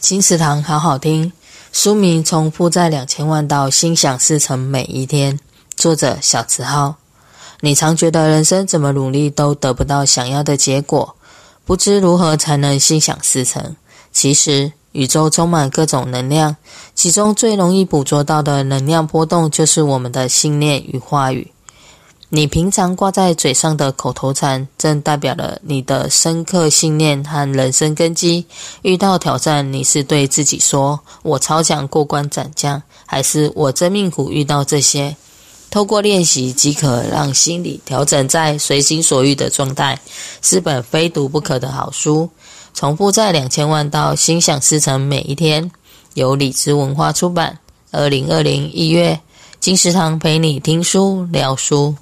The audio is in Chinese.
金石堂好好听，书名从负债两千万到心想事成每一天。作者小慈浩。你常觉得人生怎么努力都得不到想要的结果，不知如何才能心想事成。其实宇宙充满各种能量，其中最容易捕捉到的能量波动就是我们的信念与话语。你平常挂在嘴上的口头禅，正代表了你的深刻信念和人生根基。遇到挑战，你是对自己说“我超强过关斩将”，还是“我真命苦遇到这些”？透过练习即可让心理调整在随心所欲的状态，是本非读不可的好书。从负债两千万到心想事成每一天，由理知文化出版。二零二零一月，金石堂陪你听书聊书。